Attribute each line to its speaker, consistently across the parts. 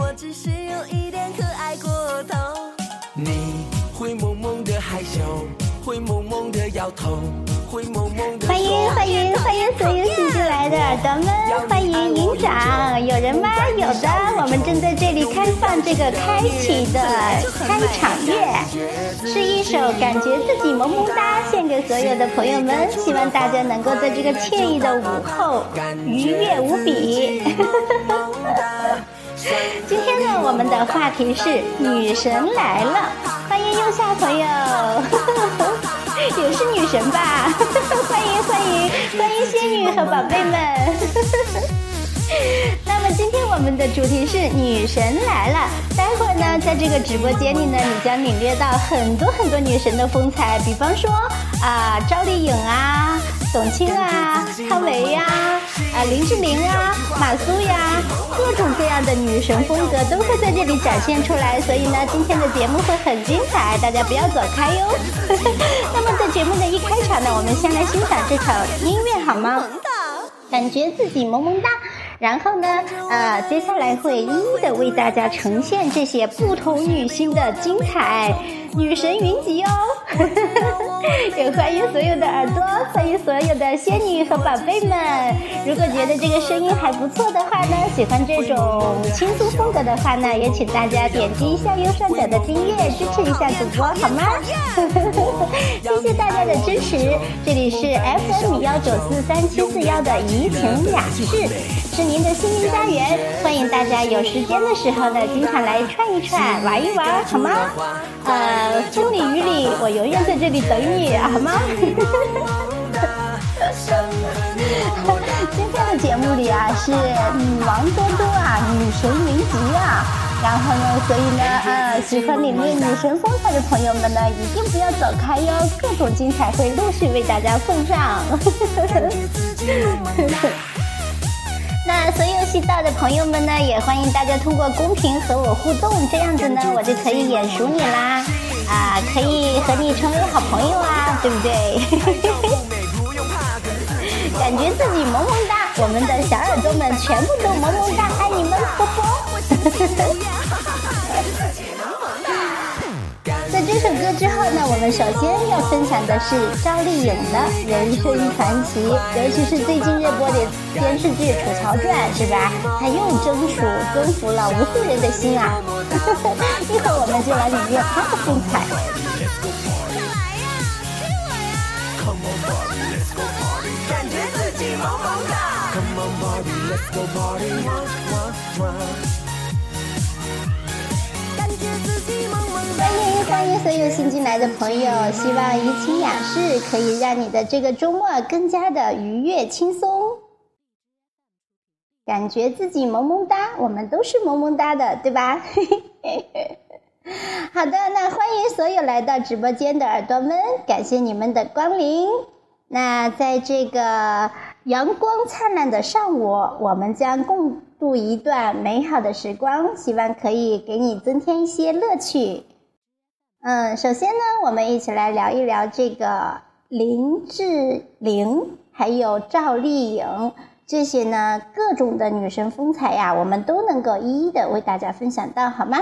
Speaker 1: 我只是有一点可爱过头。
Speaker 2: 你会萌萌的害羞，会萌萌的摇头，会萌萌的
Speaker 3: 欢迎欢迎欢迎所有新进来的耳朵们，欢迎营长，有人吗？有的，我们正在这里开放这个开启的开场乐，是一首感觉自己萌萌哒，献给所有的朋友们，希望大家能够在这个惬意的午后愉悦无比。今天呢，我们的话题是女神来了，欢迎右下朋友，也是女神吧？欢迎欢迎欢迎仙女和宝贝们。那么今天我们的主题是女神来了，待会儿呢，在这个直播间里呢，你将领略到很多很多女神的风采，比方说啊，赵丽颖啊，董卿啊，汤唯呀，啊，林志玲啊，马苏呀，各种各样的女神风格都会在这里展现出来，所以呢，今天的节目会很精彩，大家不要走开哟。那么在节目的一开场呢，我们先来欣赏这首音乐好吗？感觉自己萌萌哒。然后呢，呃，接下来会一一的为大家呈现这些不同女星的精彩，女神云集哦！也欢迎所有的耳朵，欢迎所有的仙女和宝贝们。如果觉得这个声音还不错的话呢，喜欢这种轻松风格的话呢，也请大家点击一下右上角的订阅，支持一下主播好吗？的支持。这里是 FM 幺九四三七四幺的怡情雅室，是您的心灵家园。欢迎大家有时间的时候呢，经常来串一串，玩一玩，好吗？呃，风里雨里，我永远在这里等你，好吗？今天的节目里啊，是女王多多啊，女神云集啊。然后呢，所以呢，呃，喜欢领略女神风采的朋友们呢，一定不要走开哟，各种精彩会陆续为大家奉上。那所有西到的朋友们呢，也欢迎大家通过公屏和我互动，这样子呢，我就可以眼熟你啦，啊，可以和你成为好朋友啊，对不对？感觉自己萌萌哒，我们的小耳朵们全部都萌萌哒，爱你们，啵啵。在这首歌之后呢，我们首先要分享的是赵丽颖的人生传奇，尤其是最近热播的电视剧《楚乔传》，是吧？她又征服征服了无数人的心啊！一会儿我们就来领略她的风采。
Speaker 2: Come on Barbie, let's go party. Wah, wah, wah.
Speaker 1: 感觉自己萌萌哒。
Speaker 3: 欢迎欢迎所有新进来的朋友，希望怡情雅室可以让你的这个周末更加的愉悦轻松，感觉自己萌萌哒，我们都是萌萌哒的，对吧？好的，那欢迎所有来到直播间的耳朵们，感谢你们的光临。那在这个阳光灿烂的上午，我们将共度一段美好的时光，希望可以给你增添一些乐趣。嗯，首先呢，我们一起来聊一聊这个林志玲还有赵丽颖这些呢各种的女神风采呀，我们都能够一一的为大家分享到，好吗？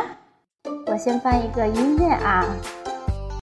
Speaker 3: 我先放一个音乐啊。